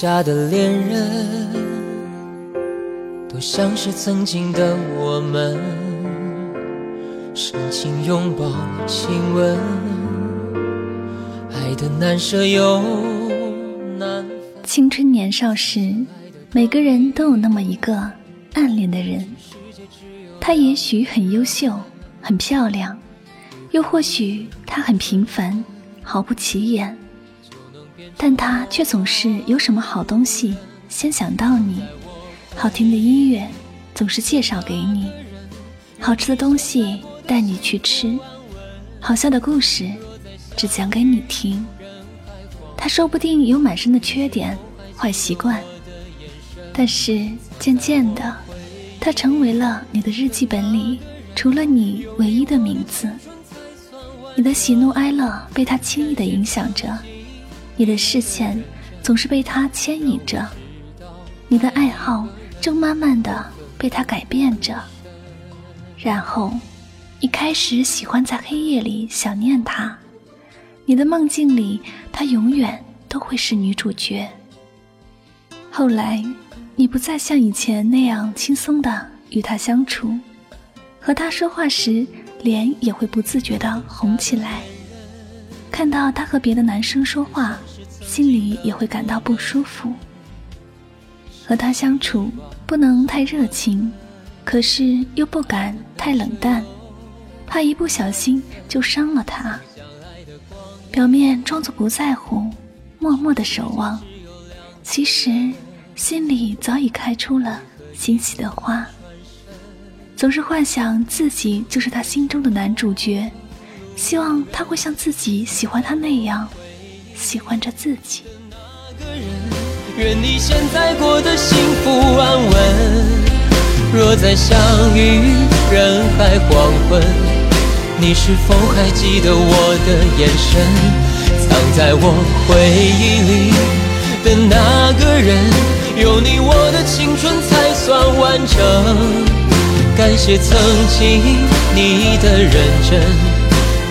下的恋人，多像是曾经的我们，深情拥抱、亲吻，爱的难舍又难分。青春年少时，每个人都有那么一个暗恋的人，他也许很优秀、很漂亮，又或许他很平凡、毫不起眼。但他却总是有什么好东西先想到你，好听的音乐总是介绍给你，好吃的东西带你去吃，好笑的故事只讲给你听。他说不定有满身的缺点、坏习惯，但是渐渐的，他成为了你的日记本里除了你唯一的名字。你的喜怒哀乐被他轻易的影响着。你的视线总是被他牵引着，你的爱好正慢慢的被他改变着。然后，你开始喜欢在黑夜里想念他，你的梦境里他永远都会是女主角。后来，你不再像以前那样轻松的与他相处，和他说话时脸也会不自觉的红起来。看到他和别的男生说话，心里也会感到不舒服。和他相处不能太热情，可是又不敢太冷淡，怕一不小心就伤了他。表面装作不在乎，默默的守望，其实心里早已开出了欣喜的花。总是幻想自己就是他心中的男主角。希望他会像自己喜欢他那样喜欢着自己。愿你现在过得幸福安稳。若再相遇人海黄昏，你是否还记得我的眼神？藏在我回忆里的那个人，有你我的青春才算完整。感谢曾经你的认真。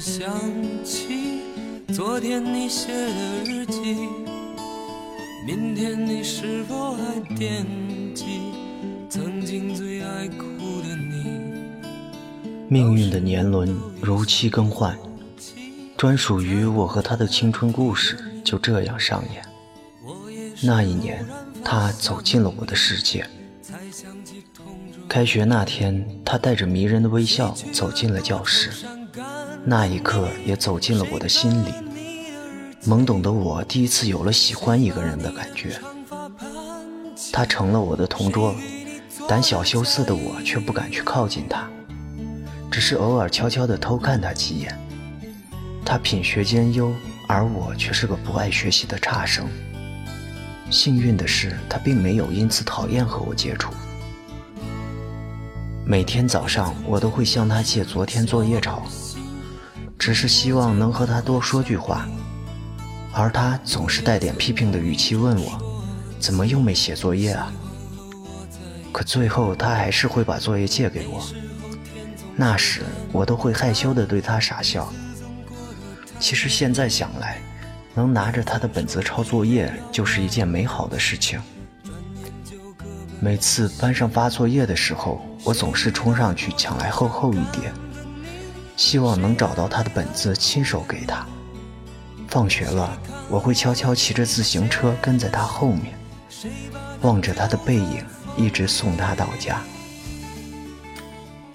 想起昨天你写的日记，明天你是否还惦记曾经最爱哭的你？命运的年轮如期更换，专属于我和他的青春故事就这样上演。那一年，他走进了我的世界。开学那天，他带着迷人的微笑走进了教室。那一刻也走进了我的心里。懵懂的我第一次有了喜欢一个人的感觉。他成了我的同桌，胆小羞涩的我却不敢去靠近他，只是偶尔悄悄地偷看他几眼。他品学兼优，而我却是个不爱学习的差生。幸运的是，他并没有因此讨厌和我接触。每天早上，我都会向他借昨天作业抄，只是希望能和他多说句话，而他总是带点批评的语气问我：“怎么又没写作业啊？”可最后，他还是会把作业借给我。那时，我都会害羞的对他傻笑。其实现在想来，能拿着他的本子抄作业，就是一件美好的事情。每次班上发作业的时候，我总是冲上去抢来厚厚一叠，希望能找到他的本子，亲手给他。放学了，我会悄悄骑着自行车跟在他后面，望着他的背影，一直送他到家。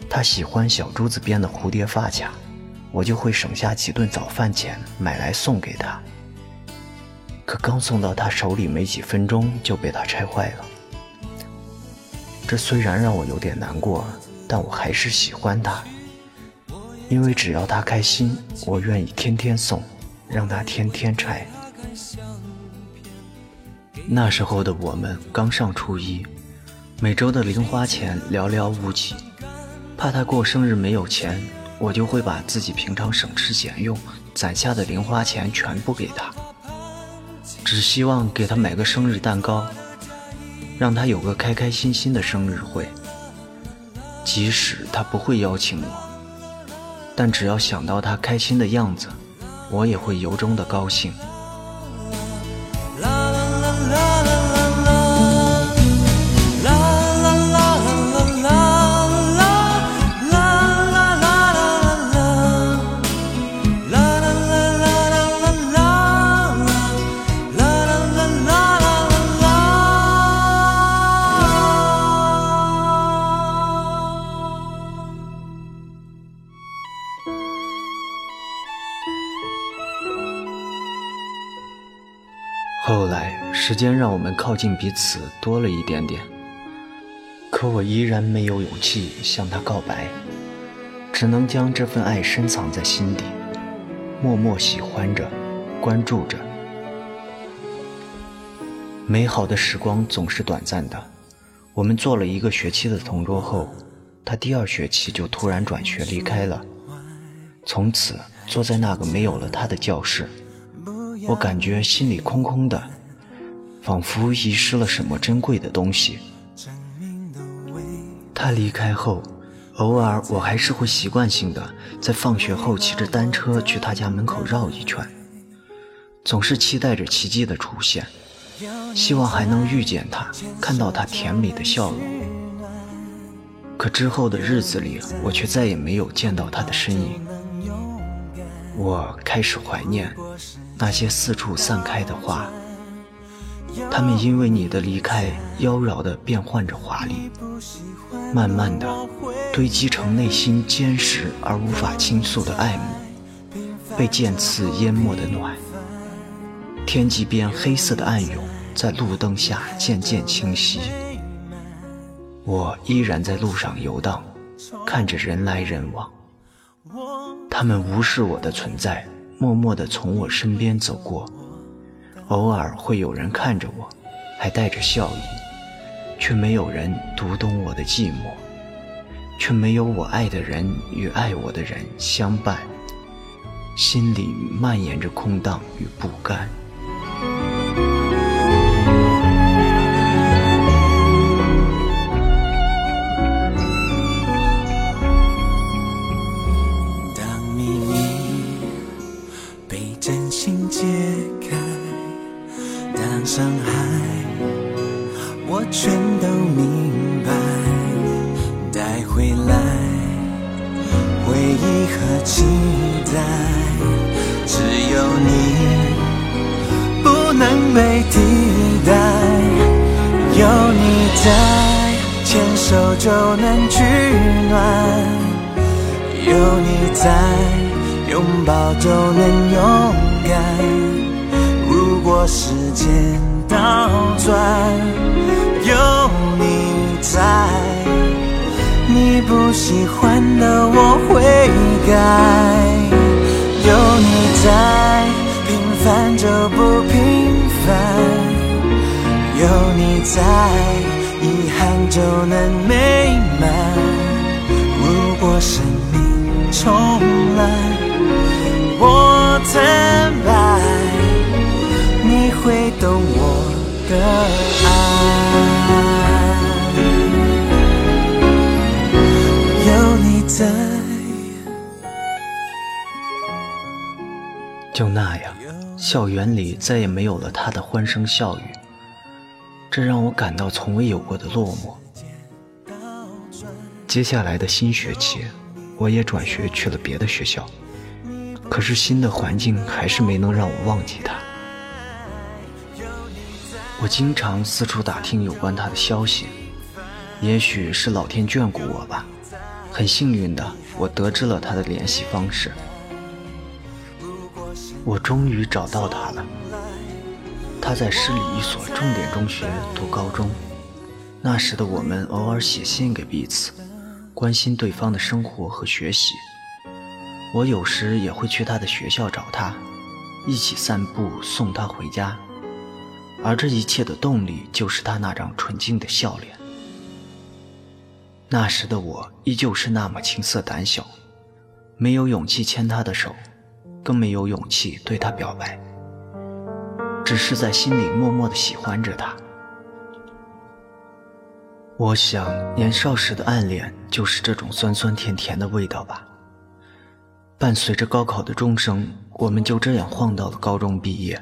他喜欢小珠子编的蝴蝶发卡，我就会省下几顿早饭钱买来送给他。可刚送到他手里没几分钟，就被他拆坏了。这虽然让我有点难过，但我还是喜欢他，因为只要他开心，我愿意天天送，让他天天拆。那时候的我们刚上初一，每周的零花钱寥寥无几，怕他过生日没有钱，我就会把自己平常省吃俭用攒下的零花钱全部给他，只希望给他买个生日蛋糕。让他有个开开心心的生日会，即使他不会邀请我，但只要想到他开心的样子，我也会由衷的高兴。时间让我们靠近彼此多了一点点，可我依然没有勇气向他告白，只能将这份爱深藏在心底，默默喜欢着，关注着。美好的时光总是短暂的，我们做了一个学期的同桌后，他第二学期就突然转学离开了，从此坐在那个没有了他的教室。我感觉心里空空的，仿佛遗失了什么珍贵的东西。他离开后，偶尔我还是会习惯性的在放学后骑着单车去他家门口绕一圈，总是期待着奇迹的出现，希望还能遇见他，看到他甜美的笑容。可之后的日子里，我却再也没有见到他的身影。我开始怀念。那些四处散开的花，他们因为你的离开，妖娆地变换着华丽，慢慢地堆积成内心坚实而无法倾诉的爱慕，被剑刺淹没的暖。天际边黑色的暗涌在路灯下渐渐清晰。我依然在路上游荡，看着人来人往，他们无视我的存在。默默地从我身边走过，偶尔会有人看着我，还带着笑意，却没有人读懂我的寂寞，却没有我爱的人与爱我的人相伴，心里蔓延着空荡与不甘。在，拥。抱就能勇敢。如果时间倒转，有你在，你不喜欢的我会改。有你在，平凡就不平凡。有你在，遗憾就能美满。如果生命重来，我坦白，你会懂我的爱。有你在，就那样，校园里再也没有了他的欢声笑语，这让我感到从未有过的落寞。接下来的新学期，我也转学去了别的学校，可是新的环境还是没能让我忘记他。我经常四处打听有关他的消息，也许是老天眷顾我吧，很幸运的，我得知了他的联系方式。我终于找到他了，他在市里一所重点中学读高中。那时的我们偶尔写信给彼此。关心对方的生活和学习，我有时也会去他的学校找他，一起散步，送他回家。而这一切的动力，就是他那张纯净的笑脸。那时的我依旧是那么青涩胆小，没有勇气牵他的手，更没有勇气对他表白，只是在心里默默的喜欢着他。我想，年少时的暗恋就是这种酸酸甜甜的味道吧。伴随着高考的钟声，我们就这样晃到了高中毕业。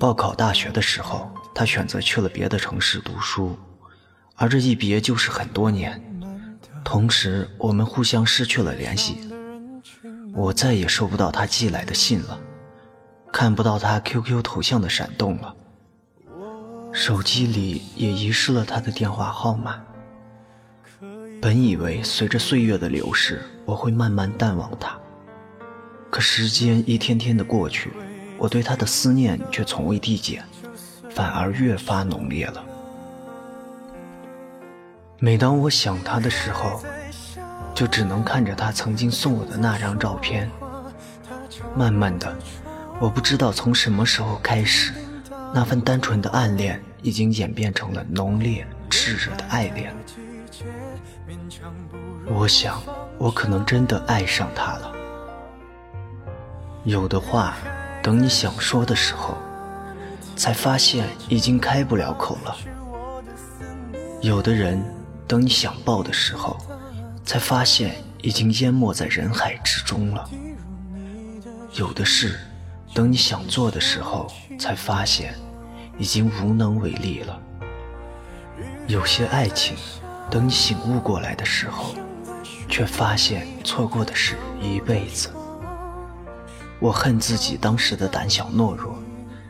报考大学的时候，他选择去了别的城市读书，而这一别就是很多年。同时，我们互相失去了联系，我再也收不到他寄来的信了，看不到他 QQ 头像的闪动了。手机里也遗失了他的电话号码。本以为随着岁月的流逝，我会慢慢淡忘他，可时间一天天的过去，我对他的思念却从未递减，反而越发浓烈了。每当我想他的时候，就只能看着他曾经送我的那张照片。慢慢的，我不知道从什么时候开始。那份单纯的暗恋，已经演变成了浓烈炽热的爱恋。我想，我可能真的爱上他了。有的话，等你想说的时候，才发现已经开不了口了；有的人，等你想抱的时候，才发现已经淹没在人海之中了；有的事。等你想做的时候，才发现已经无能为力了。有些爱情，等你醒悟过来的时候，却发现错过的是一辈子。我恨自己当时的胆小懦弱，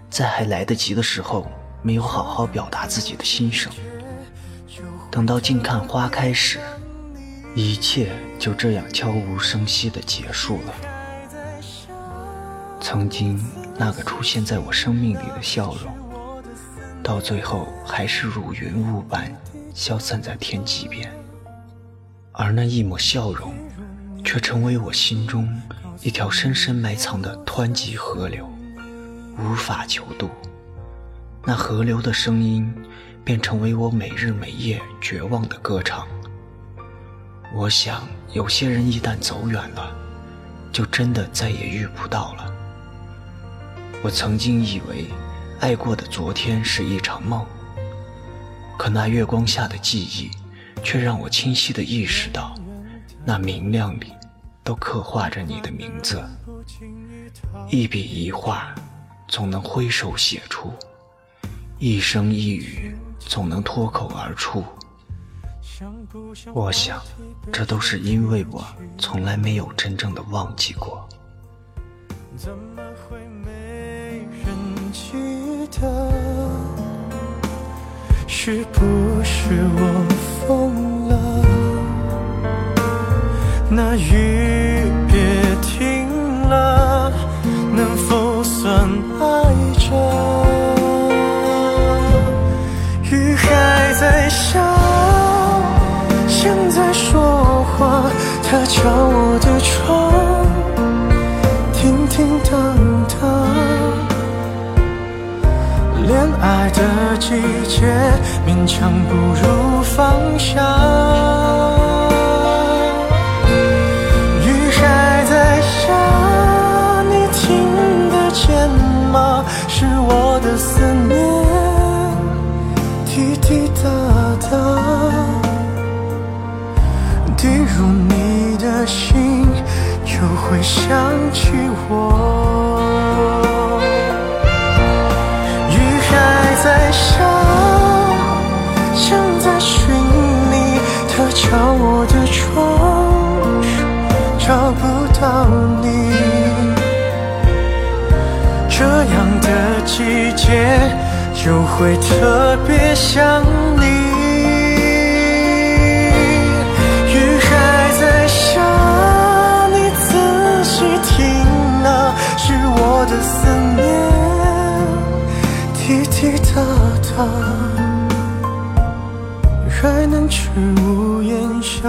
在还来得及的时候，没有好好表达自己的心声。等到静看花开时，一切就这样悄无声息地结束了。曾经那个出现在我生命里的笑容，到最后还是如云雾般消散在天际边，而那一抹笑容，却成为我心中一条深深埋藏的湍急河流，无法求渡。那河流的声音，便成为我每日每夜绝望的歌唱。我想，有些人一旦走远了，就真的再也遇不到了。我曾经以为，爱过的昨天是一场梦。可那月光下的记忆，却让我清晰地意识到，那明亮里，都刻画着你的名字。一笔一画，总能挥手写出；一声一语，总能脱口而出。我想，这都是因为我从来没有真正的忘记过。怎么会没人情的是不是我疯了？那雨别停了，能否算爱着？雨还在下，像在说话，它敲我的季节，勉强不如放下。雨还在下，你听得见吗？是我的思念，滴滴答答，滴入你的心，又会想季节，就会特别想你。雨还在下，你仔细听啊，是我的思念。滴滴答答，还能去屋檐下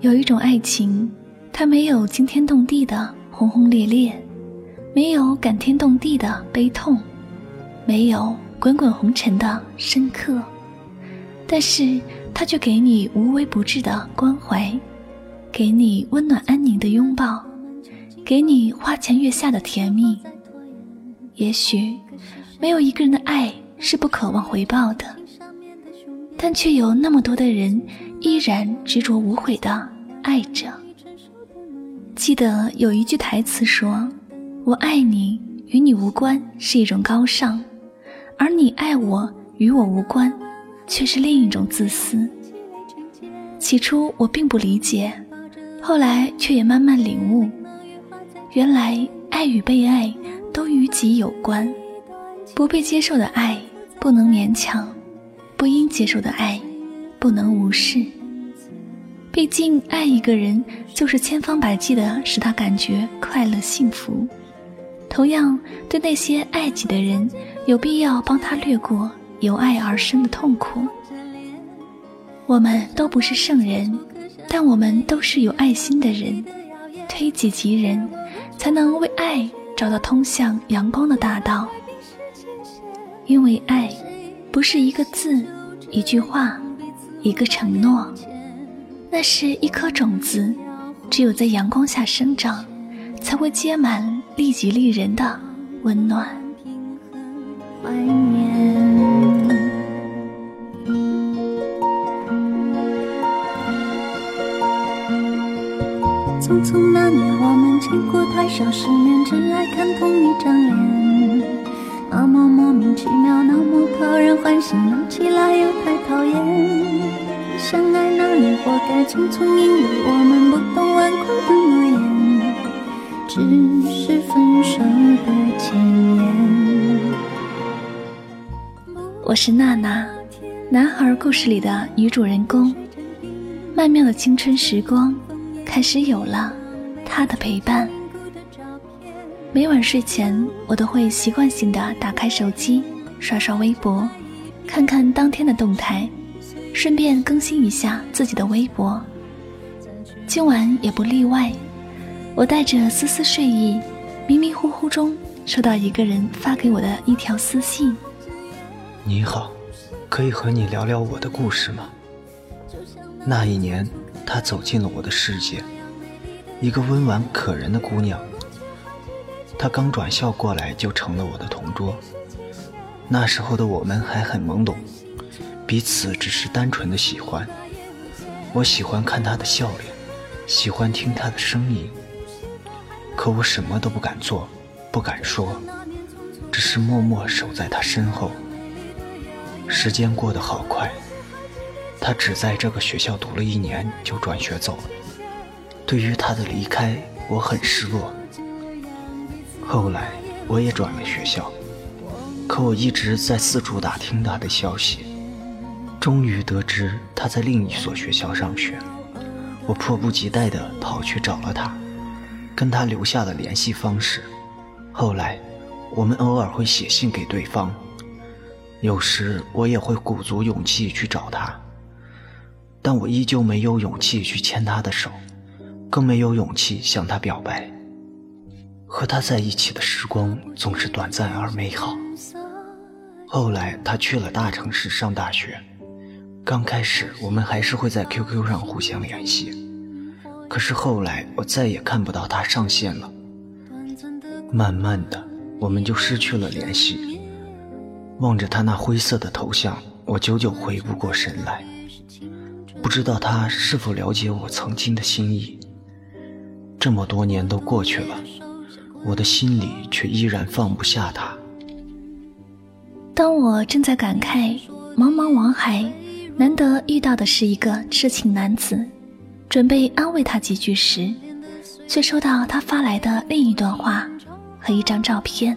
有一种爱情，它没有惊天动地的轰轰烈烈，没有感天动地的悲痛，没有滚滚红尘的深刻，但是它却给你无微不至的关怀，给你温暖安宁的拥抱，给你花前月下的甜蜜。也许，没有一个人的爱是不渴望回报的，但却有那么多的人依然执着无悔的爱着。记得有一句台词说：“我爱你与你无关是一种高尚，而你爱我与我无关，却是另一种自私。”起初我并不理解，后来却也慢慢领悟，原来爱与被爱都与己有关。不被接受的爱不能勉强，不应接受的爱不能无视。毕竟爱一个人就是千方百计的使他感觉快乐幸福。同样，对那些爱己的人，有必要帮他略过由爱而生的痛苦。我们都不是圣人，但我们都是有爱心的人。推己及人，才能为爱找到通向阳光的大道。因为爱，不是一个字、一句话、一个承诺，那是一颗种子，只有在阳光下生长，才会结满利己利人的温暖。怀念。匆匆那年，我们见过太少世面，只爱看同一张脸。莫名其妙，那么讨人欢喜，闹起来又太讨厌。相爱那年，活该匆匆，因为我们不懂顽固的诺言，只是分手的前言。我是娜娜，男孩故事里的女主人公。曼妙的青春时光，开始有了他的陪伴。每晚睡前，我都会习惯性的打开手机，刷刷微博，看看当天的动态，顺便更新一下自己的微博。今晚也不例外，我带着丝丝睡意，迷迷糊糊中收到一个人发给我的一条私信：“你好，可以和你聊聊我的故事吗？”那一年，她走进了我的世界，一个温婉可人的姑娘。她刚转校过来就成了我的同桌。那时候的我们还很懵懂，彼此只是单纯的喜欢。我喜欢看她的笑脸，喜欢听她的声音。可我什么都不敢做，不敢说，只是默默守在她身后。时间过得好快，她只在这个学校读了一年就转学走了。对于她的离开，我很失落。后来我也转了学校。可我一直在四处打听他的消息，终于得知他在另一所学校上学。我迫不及待地跑去找了他，跟他留下了联系方式。后来，我们偶尔会写信给对方。有时我也会鼓足勇气去找他，但我依旧没有勇气去牵他的手，更没有勇气向他表白。和他在一起的时光总是短暂而美好。后来他去了大城市上大学，刚开始我们还是会在 QQ 上互相联系，可是后来我再也看不到他上线了。慢慢的，我们就失去了联系。望着他那灰色的头像，我久久回不过神来，不知道他是否了解我曾经的心意。这么多年都过去了，我的心里却依然放不下他。当我正在感慨茫茫网海，难得遇到的是一个痴情男子，准备安慰他几句时，却收到他发来的另一段话和一张照片。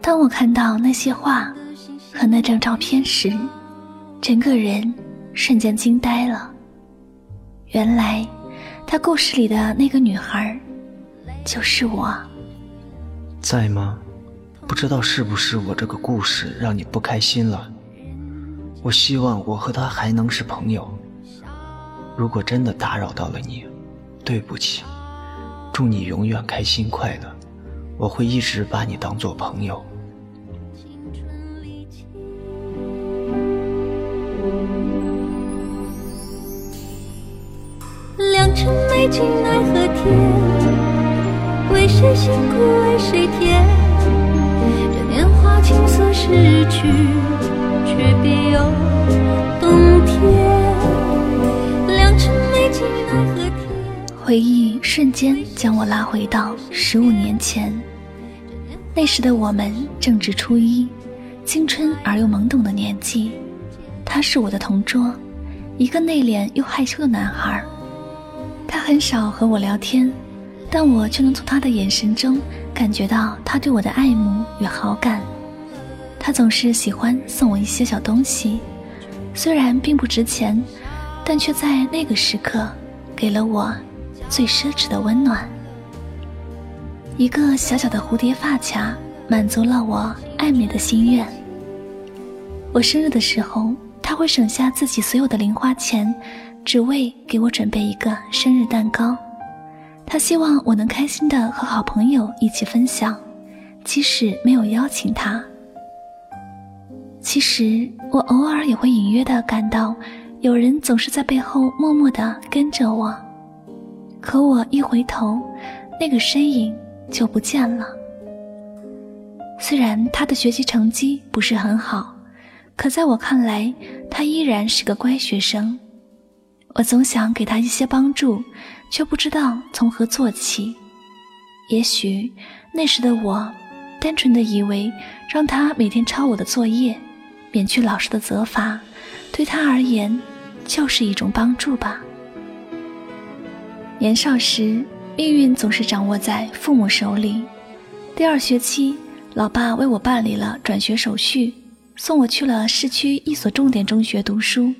当我看到那些话和那张照片时，整个人瞬间惊呆了。原来，他故事里的那个女孩，就是我。在吗？不知道是不是我这个故事让你不开心了？我希望我和他还能是朋友。如果真的打扰到了你，对不起。祝你永远开心快乐，我会一直把你当做朋友。良辰美景奈何天，为谁辛苦为谁甜？青涩逝去，却别有冬天。良辰美景奈何天。回忆瞬间将我拉回到十五年前，那时的我们正值初一，青春而又懵懂的年纪。他是我的同桌，一个内敛又害羞的男孩。他很少和我聊天，但我却能从他的眼神中感觉到他对我的爱慕与好感。他总是喜欢送我一些小东西，虽然并不值钱，但却在那个时刻给了我最奢侈的温暖。一个小小的蝴蝶发卡，满足了我爱美的心愿。我生日的时候，他会省下自己所有的零花钱，只为给我准备一个生日蛋糕。他希望我能开心的和好朋友一起分享，即使没有邀请他。其实我偶尔也会隐约的感到，有人总是在背后默默的跟着我，可我一回头，那个身影就不见了。虽然他的学习成绩不是很好，可在我看来，他依然是个乖学生。我总想给他一些帮助，却不知道从何做起。也许那时的我，单纯的以为让他每天抄我的作业。免去老师的责罚，对他而言就是一种帮助吧。年少时，命运总是掌握在父母手里。第二学期，老爸为我办理了转学手续，送我去了市区一所重点中学读书。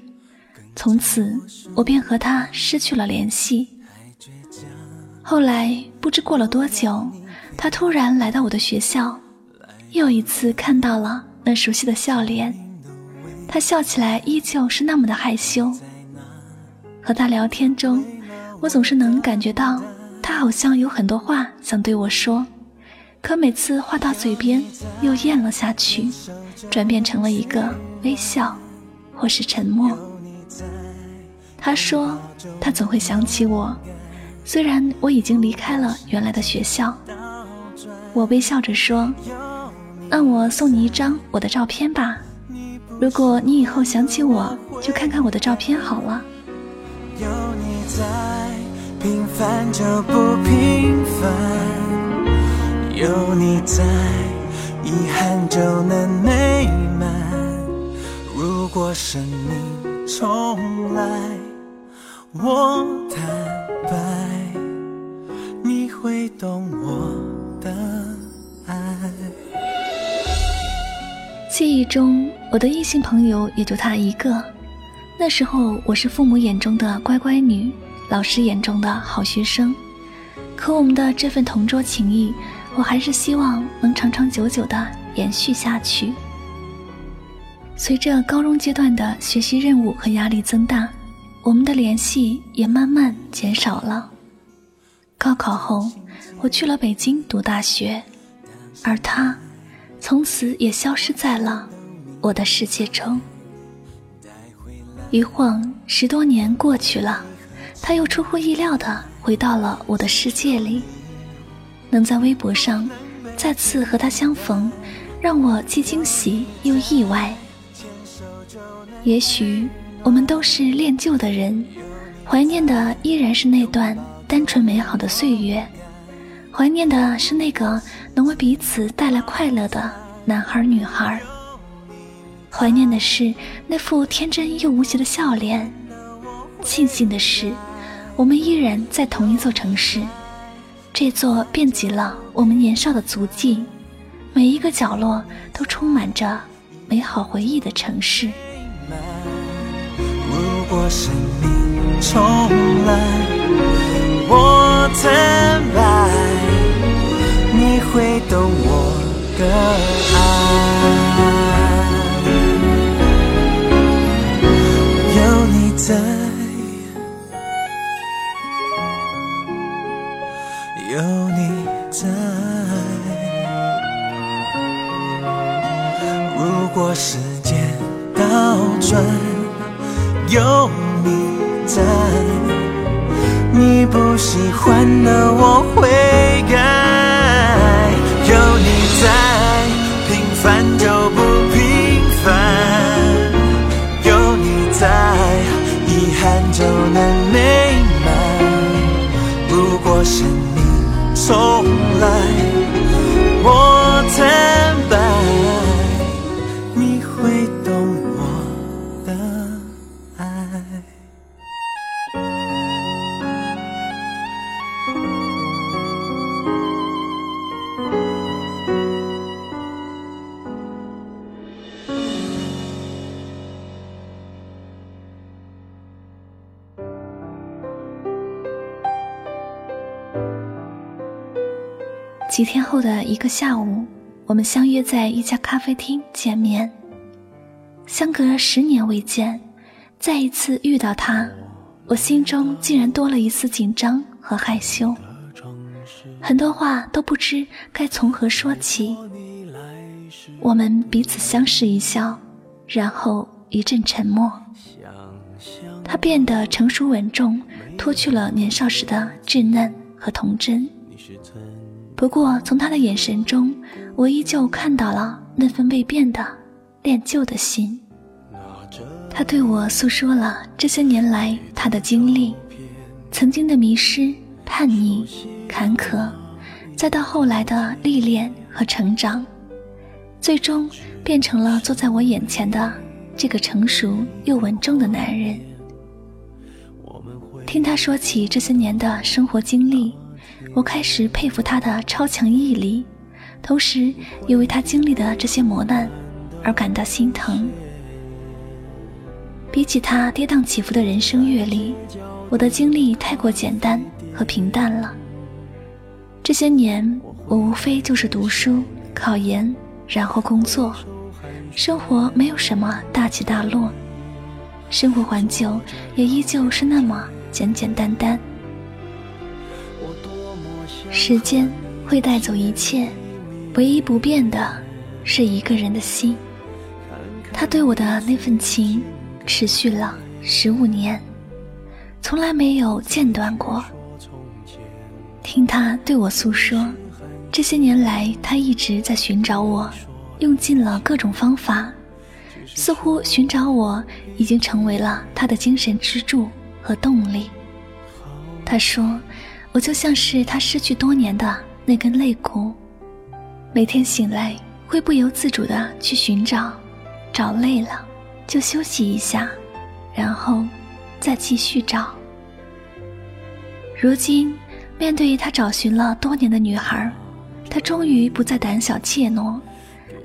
从此，我便和他失去了联系。后来，不知过了多久，他突然来到我的学校，又一次看到了那熟悉的笑脸。他笑起来依旧是那么的害羞。和他聊天中，我总是能感觉到他好像有很多话想对我说，可每次话到嘴边又咽了下去，转变成了一个微笑，或是沉默。他说，他总会想起我，虽然我已经离开了原来的学校。我微笑着说：“那我送你一张我的照片吧，如果你以后想起我，就看看我的照片好了。”有你在，平凡就不平凡；有你在，遗憾就能美满。如果生命重来。我坦白，你会懂我的爱。记忆中，我的异性朋友也就他一个。那时候，我是父母眼中的乖乖女，老师眼中的好学生。可我们的这份同桌情谊，我还是希望能长长久久的延续下去。随着高中阶段的学习任务和压力增大。我们的联系也慢慢减少了。高考后，我去了北京读大学，而他，从此也消失在了我的世界中。一晃十多年过去了，他又出乎意料的回到了我的世界里。能在微博上再次和他相逢，让我既惊喜又意外。也许。我们都是恋旧的人，怀念的依然是那段单纯美好的岁月，怀念的是那个能为彼此带来快乐的男孩女孩，怀念的是那副天真又无邪的笑脸。庆幸的是，我们依然在同一座城市，这座遍及了我们年少的足迹，每一个角落都充满着美好回忆的城市。如果生命重来，我坦白，你会懂我的爱。有你在，有你在。如果时间倒转。有你在，你不喜欢的我会改。有你在，平凡就不平凡。有你在，遗憾就能美满。如果生命重来，几天后的一个下午，我们相约在一家咖啡厅见面。相隔十年未见，再一次遇到他，我心中竟然多了一丝紧张和害羞，很多话都不知该从何说起。我们彼此相视一笑，然后一阵沉默。他变得成熟稳重，脱去了年少时的稚嫩和童真。不过，从他的眼神中，我依旧看到了那份未变的恋旧的心。他对我诉说了这些年来他的经历，曾经的迷失、叛逆、坎坷，再到后来的历练和成长，最终变成了坐在我眼前的这个成熟又稳重的男人。听他说起这些年的生活经历。我开始佩服他的超强毅力，同时也为他经历的这些磨难而感到心疼。比起他跌宕起伏的人生阅历，我的经历太过简单和平淡了。这些年，我无非就是读书、考研，然后工作，生活没有什么大起大落，生活环境也依旧是那么简简单单。时间会带走一切，唯一不变的是一个人的心。他对我的那份情持续了十五年，从来没有间断过。听他对我诉说，这些年来他一直在寻找我，用尽了各种方法，似乎寻找我已经成为了他的精神支柱和动力。他说，我就像是他失去多年的那根肋骨，每天醒来会不由自主的去寻找，找累了就休息一下，然后再继续找。如今。面对他找寻了多年的女孩，他终于不再胆小怯懦，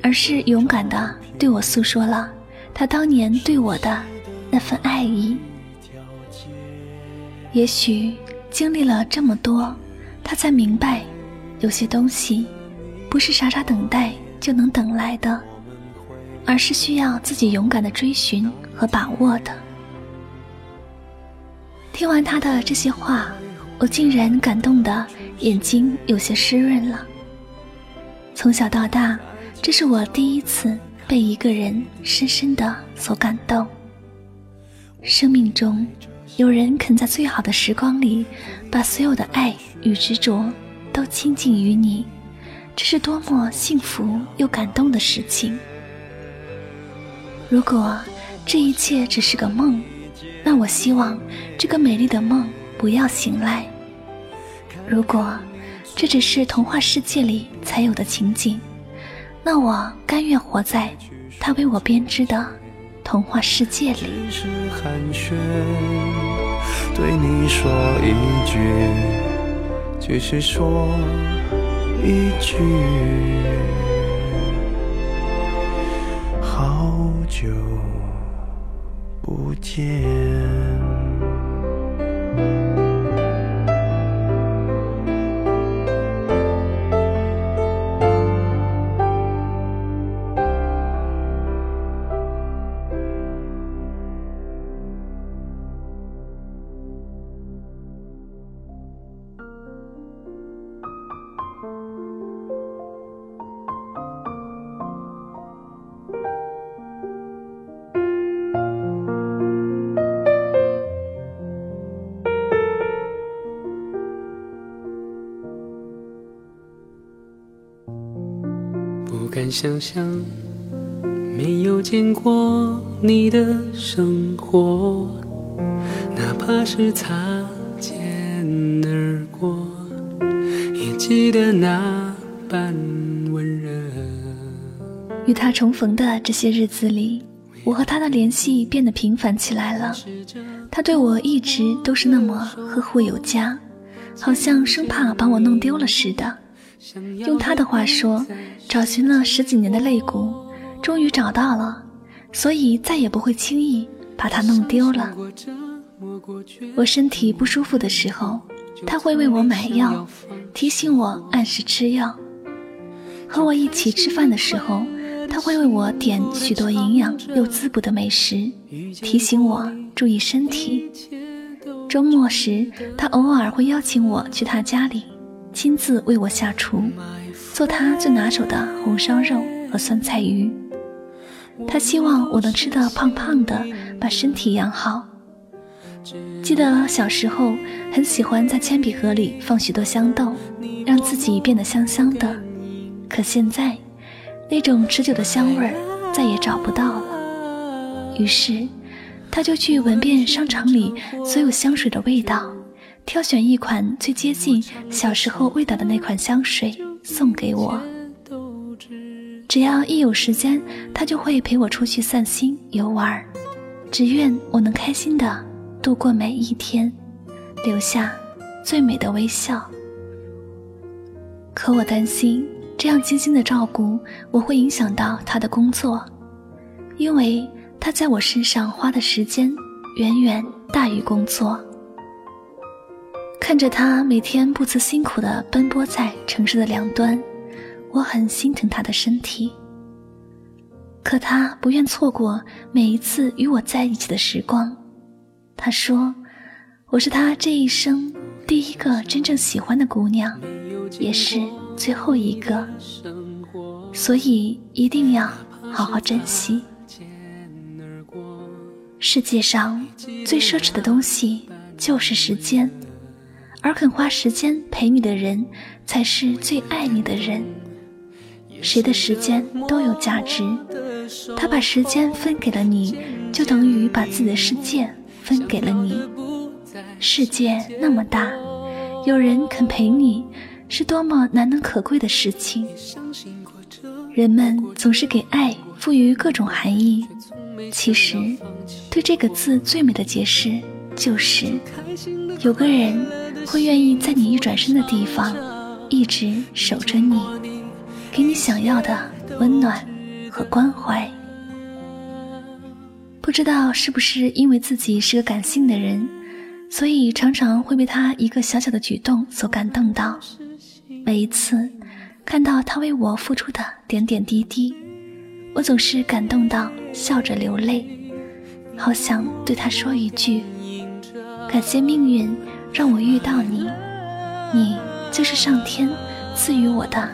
而是勇敢地对我诉说了他当年对我的那份爱意。也许经历了这么多，他才明白，有些东西不是傻傻等待就能等来的，而是需要自己勇敢的追寻和把握的。听完他的这些话。我竟然感动的眼睛有些湿润了。从小到大，这是我第一次被一个人深深的所感动。生命中，有人肯在最好的时光里，把所有的爱与执着都倾尽于你，这是多么幸福又感动的事情。如果这一切只是个梦，那我希望这个美丽的梦不要醒来。如果这只是童话世界里才有的情景，那我甘愿活在他为我编织的童话世界里。对你说一句，只是说一句，好久不见。敢想象没有见过你的生活，哪怕是擦肩而过，也记得那般温热。与他重逢的这些日子里，我和他的联系变得频繁起来了。他对我一直都是那么呵护有加，好像生怕把我弄丢了似的。用他的话说，找寻了十几年的肋骨，终于找到了，所以再也不会轻易把它弄丢了。我身体不舒服的时候，他会为我买药，提醒我按时吃药；和我一起吃饭的时候，他会为我点许多营养又滋补的美食，提醒我注意身体。周末时，他偶尔会邀请我去他家里。亲自为我下厨，做他最拿手的红烧肉和酸菜鱼。他希望我能吃得胖胖的，把身体养好。记得小时候很喜欢在铅笔盒里放许多香豆，让自己变得香香的。可现在，那种持久的香味儿再也找不到了。于是，他就去闻遍商场里所有香水的味道。挑选一款最接近小时候味道的那款香水送给我。只要一有时间，他就会陪我出去散心游玩，只愿我能开心的度过每一天，留下最美的微笑。可我担心这样精心的照顾我会影响到他的工作，因为他在我身上花的时间远远大于工作。看着他每天不辞辛苦地奔波在城市的两端，我很心疼他的身体。可他不愿错过每一次与我在一起的时光。他说：“我是他这一生第一个真正喜欢的姑娘，也是最后一个。所以一定要好好珍惜。世界上最奢侈的东西就是时间，而肯花时间陪你的人，才是最爱你的人。谁的时间都有价值，他把时间分给了你，就等于把自己的世界分给了你。世界那么大，有人肯陪你，是多么难能可贵的事情。人们总是给爱赋予各种含义，其实，对这个字最美的解释就是：有个人会愿意在你一转身的地方，一直守着你。给你想要的温暖和关怀。不知道是不是因为自己是个感性的人，所以常常会被他一个小小的举动所感动到。每一次看到他为我付出的点点滴滴，我总是感动到笑着流泪，好想对他说一句：感谢命运让我遇到你，你就是上天赐予我的。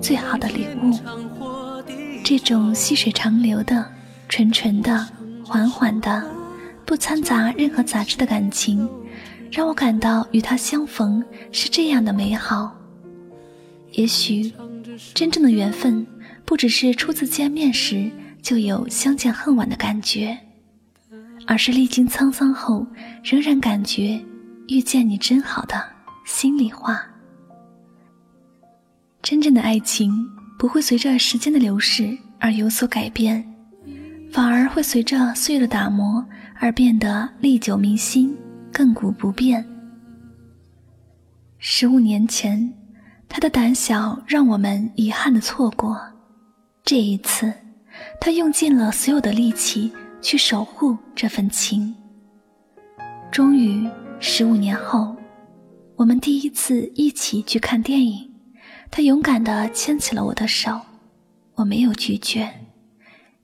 最好的礼物，这种细水长流的、纯纯的、缓缓的、不掺杂任何杂质的感情，让我感到与他相逢是这样的美好。也许，真正的缘分不只是初次见面时就有相见恨晚的感觉，而是历经沧桑后仍然感觉遇见你真好的心里话。真正的爱情不会随着时间的流逝而有所改变，反而会随着岁月的打磨而变得历久弥新、亘古不变。十五年前，他的胆小让我们遗憾的错过，这一次，他用尽了所有的力气去守护这份情。终于，十五年后，我们第一次一起去看电影。他勇敢地牵起了我的手，我没有拒绝，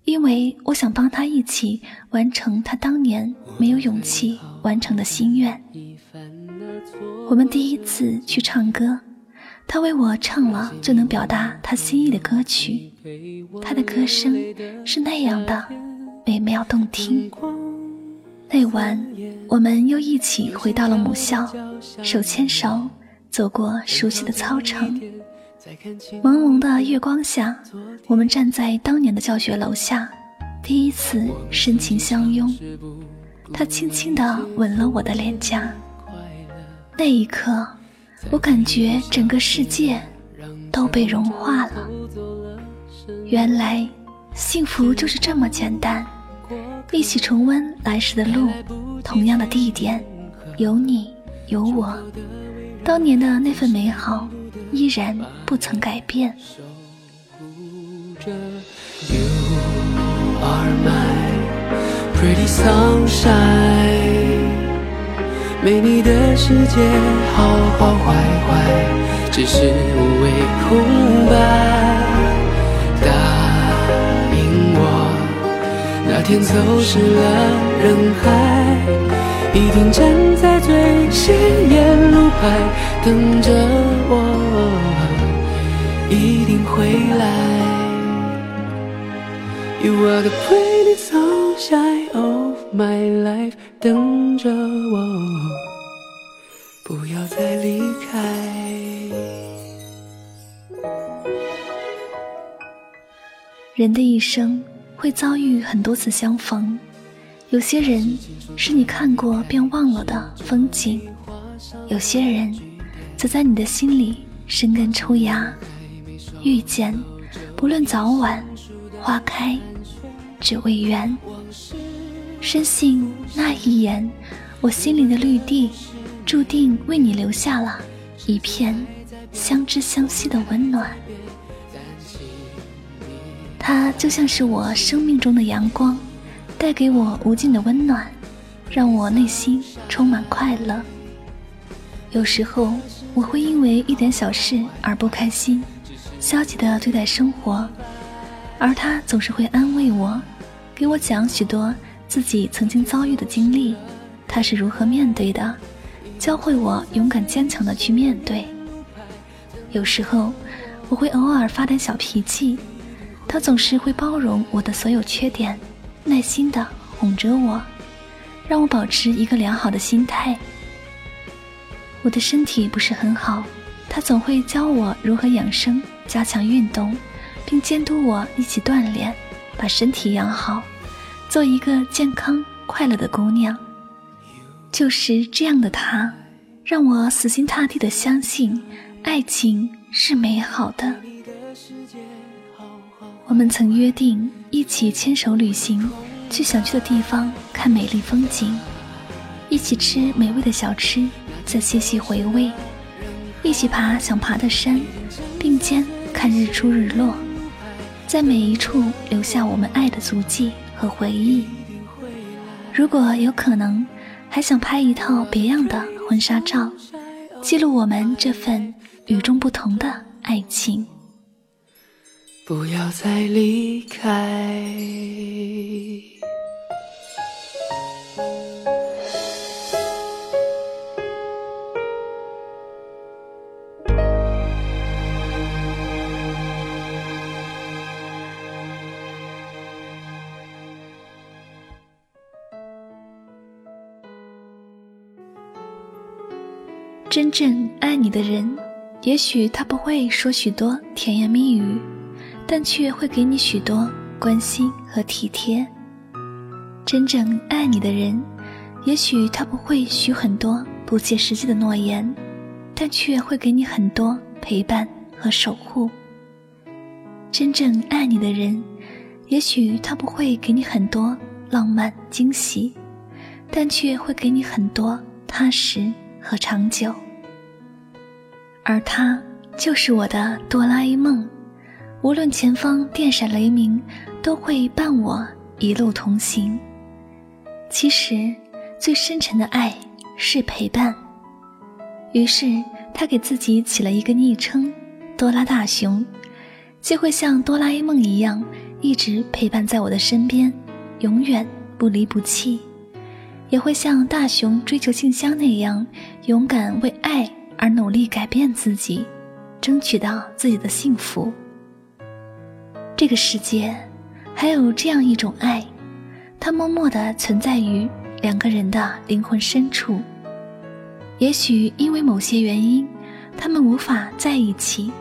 因为我想帮他一起完成他当年没有勇气完成的心愿。我们第一次去唱歌，他为我唱了最能表达他心意的歌曲，他的歌声是那样的美妙动听。那晚，我们又一起回到了母校，手牵手走过熟悉的操场。朦胧的月光下，我们站在当年的教学楼下，第一次深情相拥。他轻轻地吻了我的脸颊，那一刻，我感觉整个世界都被融化了。原来，幸福就是这么简单，一起重温来时的路，同样的地点，有你有我，当年的那份美好。依然不曾改变。没你的世界，好好坏坏，只是无谓空白。天走失了人海，一定站在最显眼路牌，等着我。一定回来。You are the pretty sunshine of my life，等着我，不要再离开。人的一生会遭遇很多次相逢，有些人是你看过便忘了的风景，有些人则在你的心里生根抽芽。遇见，不论早晚，花开只为缘。深信那一眼，我心灵的绿地，注定为你留下了一片相知相惜的温暖。它就像是我生命中的阳光，带给我无尽的温暖，让我内心充满快乐。有时候，我会因为一点小事而不开心。消极的对待生活，而他总是会安慰我，给我讲许多自己曾经遭遇的经历，他是如何面对的，教会我勇敢坚强的去面对。有时候，我会偶尔发点小脾气，他总是会包容我的所有缺点，耐心的哄着我，让我保持一个良好的心态。我的身体不是很好，他总会教我如何养生、加强运动，并监督我一起锻炼，把身体养好，做一个健康快乐的姑娘。就是这样的他，让我死心塌地的相信，爱情是美好的。我们曾约定一起牵手旅行，去想去的地方看美丽风景，一起吃美味的小吃。再细细回味，一起爬想爬的山，并肩看日出日落，在每一处留下我们爱的足迹和回忆。如果有可能，还想拍一套别样的婚纱照，记录我们这份与众不同的爱情。不要再离开。真正爱你的人，也许他不会说许多甜言蜜语，但却会给你许多关心和体贴。真正爱你的人，也许他不会许很多不切实际的诺言，但却会给你很多陪伴和守护。真正爱你的人，也许他不会给你很多浪漫惊喜，但却会给你很多踏实和长久。而他就是我的哆啦 A 梦，无论前方电闪雷鸣，都会伴我一路同行。其实，最深沉的爱是陪伴。于是，他给自己起了一个昵称“哆啦大熊”，就会像哆啦 A 梦一样一直陪伴在我的身边，永远不离不弃，也会像大熊追求静香那样勇敢为爱。而努力改变自己，争取到自己的幸福。这个世界还有这样一种爱，它默默地存在于两个人的灵魂深处。也许因为某些原因，他们无法在一起，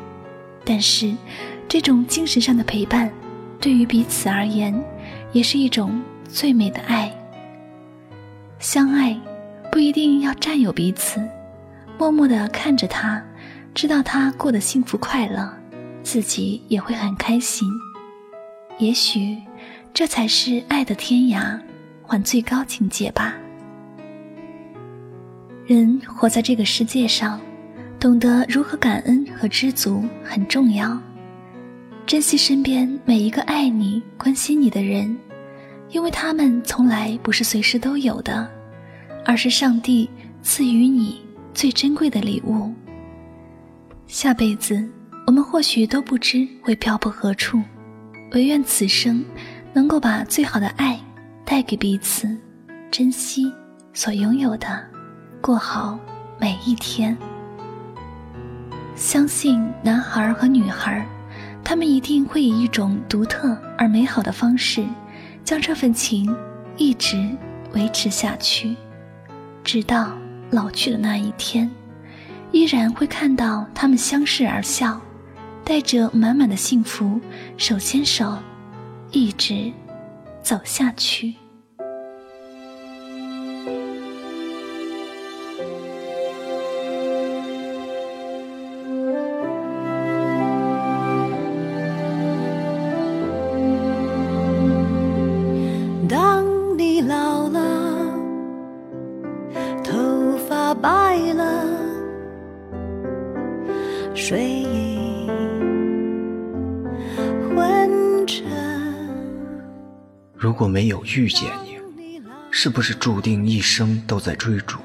但是这种精神上的陪伴，对于彼此而言，也是一种最美的爱。相爱不一定要占有彼此。默默地看着他，知道他过得幸福快乐，自己也会很开心。也许，这才是爱的天涯，换最高境界吧。人活在这个世界上，懂得如何感恩和知足很重要。珍惜身边每一个爱你、关心你的人，因为他们从来不是随时都有的，而是上帝赐予你。最珍贵的礼物。下辈子，我们或许都不知会漂泊何处，唯愿此生能够把最好的爱带给彼此，珍惜所拥有的，过好每一天。相信男孩和女孩，他们一定会以一种独特而美好的方式，将这份情一直维持下去，直到。老去的那一天，依然会看到他们相视而笑，带着满满的幸福，手牵手，一直走下去。白了，睡意如果没有遇见你，是不是注定一生都在追逐？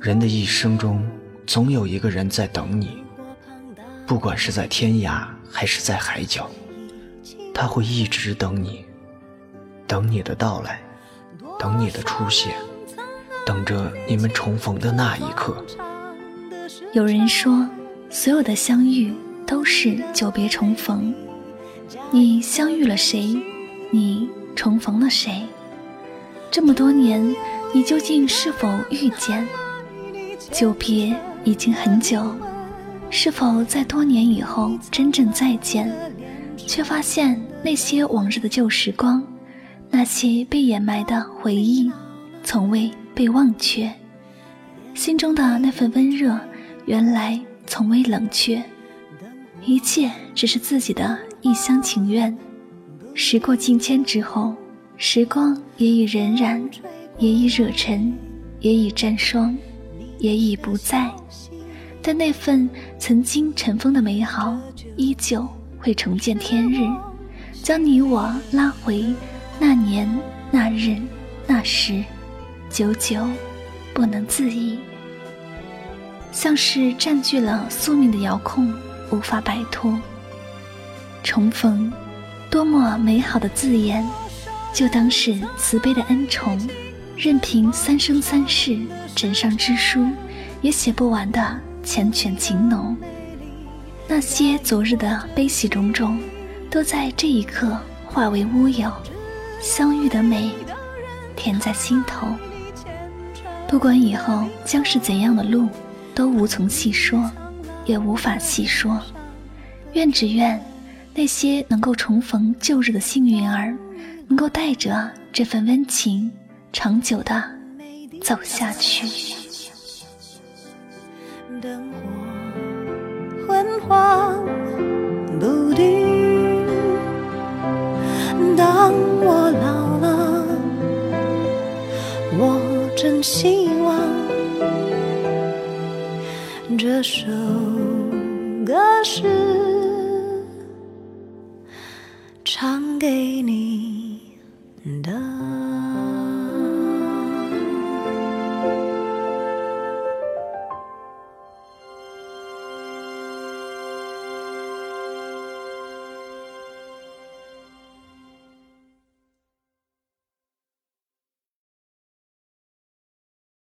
人的一生中，总有一个人在等你，不管是在天涯还是在海角，他会一直等你，等你的到来，等你的出现，等着你们重逢的那一刻。有人说，所有的相遇都是久别重逢，你相遇了谁？你重逢了谁？这么多年，你究竟是否遇见？久别已经很久，是否在多年以后真正再见，却发现那些往日的旧时光，那些被掩埋的回忆，从未被忘却。心中的那份温热，原来从未冷却。一切只是自己的一厢情愿。时过境迁之后，时光也已荏苒，也已惹尘，也已沾霜，也已不在。但那份曾经尘封的美好，依旧会重见天日，将你我拉回那年那日那时，久久不能自已。像是占据了宿命的遥控，无法摆脱。重逢，多么美好的字眼，就当是慈悲的恩宠，任凭三生三世枕上之书，也写不完的缱绻情浓。那些昨日的悲喜种种，都在这一刻化为乌有。相遇的美，甜在心头。不管以后将是怎样的路。都无从细说，也无法细说。愿只愿那些能够重逢旧日的幸运儿，能够带着这份温情，长久的走下去。灯火昏黄不定，当我老了，我真希望。这首歌是唱给你的。